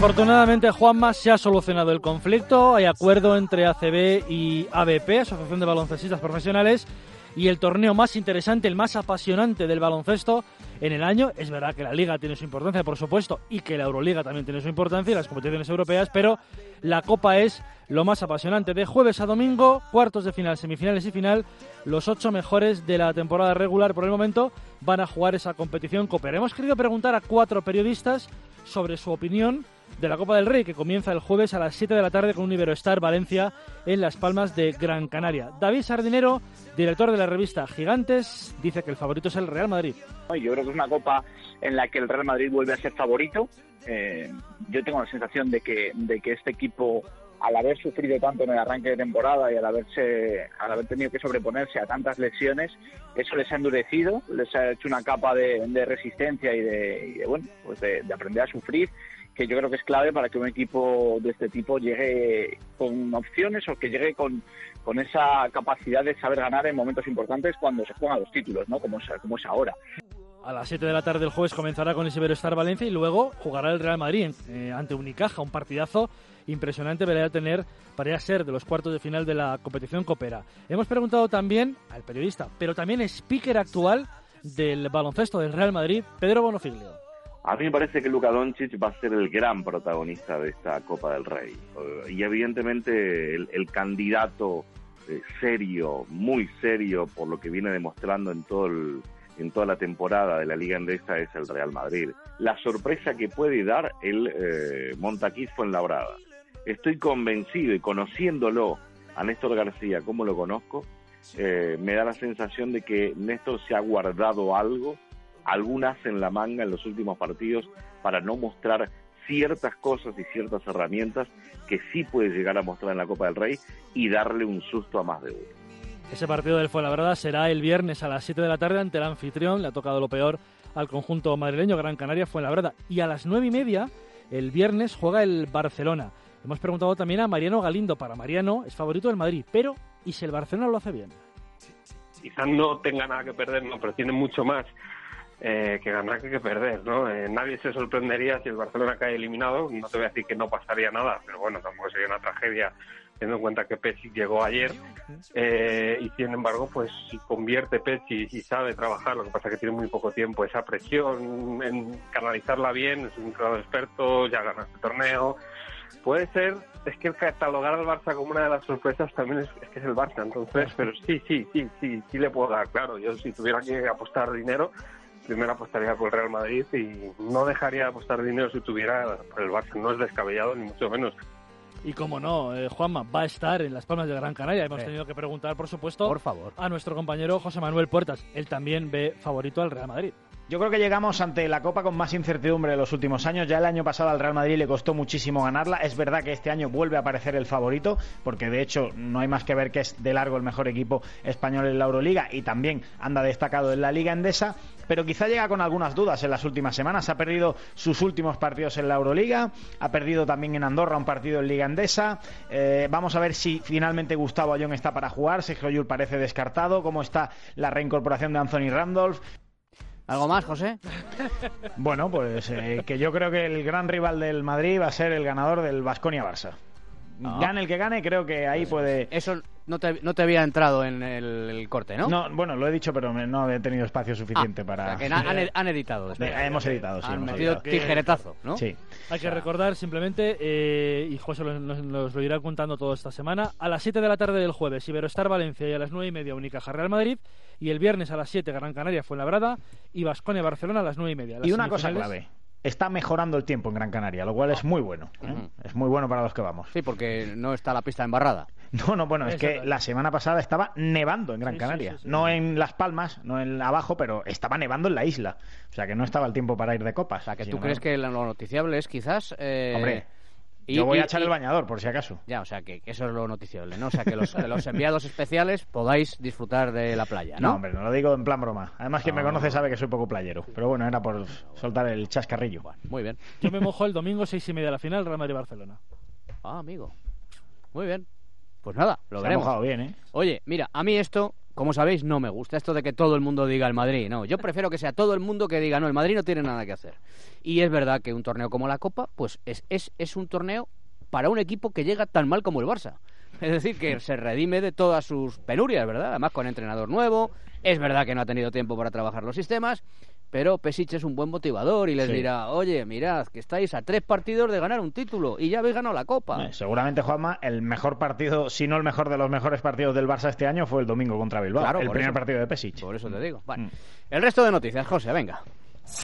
Afortunadamente, Juanma, se ha solucionado el conflicto. Hay acuerdo entre ACB y ABP, Asociación de Baloncestistas Profesionales, y el torneo más interesante, el más apasionante del baloncesto en el año. Es verdad que la Liga tiene su importancia, por supuesto, y que la Euroliga también tiene su importancia y las competiciones europeas, pero la Copa es lo más apasionante. De jueves a domingo, cuartos de final, semifinales y final, los ocho mejores de la temporada regular por el momento van a jugar esa competición Copa. Hemos querido preguntar a cuatro periodistas sobre su opinión de la Copa del Rey, que comienza el jueves a las 7 de la tarde con un Iberostar Valencia en Las Palmas de Gran Canaria. David Sardinero, director de la revista Gigantes, dice que el favorito es el Real Madrid. Yo creo que es una Copa en la que el Real Madrid vuelve a ser favorito. Eh, yo tengo la sensación de que, de que este equipo al haber sufrido tanto en el arranque de temporada y al haberse al haber tenido que sobreponerse a tantas lesiones eso les ha endurecido les ha hecho una capa de, resistencia y de, bueno pues de, aprender a sufrir que yo creo que es clave para que un equipo de este tipo llegue con opciones o que llegue con, con esa capacidad de saber ganar en momentos importantes cuando se juegan los títulos, ¿no? Como es, como es ahora. A las 7 de la tarde del jueves comenzará con el Star Valencia y luego jugará el Real Madrid eh, ante Unicaja, un partidazo impresionante a tener para ser de los cuartos de final de la competición Copera. Hemos preguntado también al periodista, pero también speaker actual del baloncesto del Real Madrid, Pedro Bonofiglio. A mí me parece que Luka Doncic va a ser el gran protagonista de esta Copa del Rey. Y evidentemente el, candidato eh, serio, muy serio, por lo que viene demostrando en todo en toda la temporada de la Liga Endesa es el Real Madrid. La sorpresa que puede dar el eh, Montaquís fue en Labrada estoy convencido y conociéndolo a Néstor García como lo conozco, eh, me da la sensación de que Néstor se ha guardado algo, algunas en la manga en los últimos partidos para no mostrar ciertas cosas y ciertas herramientas que sí puede llegar a mostrar en la Copa del Rey y darle un susto a más de uno. Ese partido del Fuenlabrada será el viernes a las 7 de la tarde ante el anfitrión. Le ha tocado lo peor al conjunto madrileño Gran Canaria Fuenlabrada. Y a las 9 y media, el viernes, juega el Barcelona. Hemos preguntado también a Mariano Galindo. Para Mariano es favorito del Madrid, pero ¿y si el Barcelona lo hace bien? Quizás no tenga nada que perder, no, pero tiene mucho más eh, que ganar que, perder, ¿no? Eh, nadie se sorprendería si el Barcelona cae eliminado. No te voy a decir que no pasaría nada, pero bueno, tampoco sería una tragedia teniendo en cuenta que Pesci llegó ayer eh, y sin embargo pues si convierte Pesci y sabe trabajar lo que pasa es que tiene muy poco tiempo esa presión en canalizarla bien es un claro experto ya gana este torneo puede ser, es que catalogar al Barça como una de las sorpresas también es, que es el Barça, entonces, pero sí, sí, sí, sí, sí le puedo dar, claro, yo si tuviera que apostar dinero, primero apostaría por el Real Madrid y no dejaría de apostar dinero si tuviera por el Barça, no es descabellado ni mucho menos. Y como no, eh, Juanma va a estar en las Palmas de Gran Canaria. Hemos tenido que preguntar, por supuesto, por favor. a nuestro compañero José Manuel Puertas. Él también ve favorito al Real Madrid. Yo creo que llegamos ante la Copa con más incertidumbre de los últimos años. Ya el año pasado al Real Madrid le costó muchísimo ganarla. Es verdad que este año vuelve a aparecer el favorito, porque de hecho no hay más que ver que es de largo el mejor equipo español en la Euroliga y también anda destacado en la Liga Endesa. Pero quizá llega con algunas dudas en las últimas semanas. Ha perdido sus últimos partidos en la Euroliga, ha perdido también en Andorra un partido en Liga Endesa. Eh, vamos a ver si finalmente Gustavo Ayón está para jugar. Sergio Yul parece descartado. ¿Cómo está la reincorporación de Anthony Randolph? ¿Algo más, José? Bueno, pues eh, que yo creo que el gran rival del Madrid va a ser el ganador del Vasconia Barça. Ah. Gane el que gane, creo que ahí puede. Eso no te, no te había entrado en el, corte, ¿no? No, bueno, lo he dicho, pero no he tenido espacio suficiente ah, para. han, editado. hemos editado, sí. Han metido tijeretazo, ¿no? Sí. Hay que recordar simplemente, eh, y José nos, lo irá contando todo esta semana, a las 7 de la tarde del jueves, Iberostar Valencia y a las 9 y media Unicaja Real Madrid, y el viernes a las 7 Gran Canaria fue Labrada y Vasconia Barcelona a las 9 y media. y una cosa clave está mejorando el tiempo en Gran Canaria, lo cual es muy bueno. ¿eh? Es muy bueno para los que vamos. Sí, porque no está la pista embarrada. No, no, bueno, es que la semana pasada estaba nevando en Gran Canaria. no en Las Palmas, no en abajo, pero estaba nevando en la isla. O sea que no estaba el tiempo para ir de copas. O sea que tú crees que lo noticiable es quizás... Eh... Hombre, yo voy a echar el bañador, por si acaso. Ya, o sea, que, eso es lo noticiable, ¿no? O sea, que los, enviados especiales podáis disfrutar de la playa, ¿no? No, hombre, no lo digo en plan broma. Además, quien me conoce sabe que soy poco playero. Pero bueno, era por soltar el chascarrillo. muy bien. Yo me mojo el domingo, seis y media de la final, Real Madrid-Barcelona. Ah, amigo. Muy bien. Pues nada, lo veremos. Ha mojado bien, ¿eh? Oye, mira, a mí esto como sabéis, no me gusta esto de que todo el mundo diga el Madrid. No, yo prefiero que sea todo el mundo que diga, no, el Madrid no tiene nada que hacer. Y es verdad que un torneo como la Copa, pues es, es, es un torneo para un equipo que llega tan mal como el Barça. Es decir, que se redime de todas sus penurias, ¿verdad? Además, con entrenador nuevo. Es verdad que no ha tenido tiempo para trabajar los sistemas. Pero Pesic es un buen motivador y les Sí. dirá, oye, mirad, que estáis a tres partidos de ganar un título y ya habéis ganado la Copa. Eh, Seguramente, Juanma, el mejor partido, si no el mejor de los mejores partidos del Barça este año fue el domingo contra Bilbao. Claro, el primer eso. partido de Pesic. Por eso te digo. Vale. Mm. El resto de noticias, José, venga.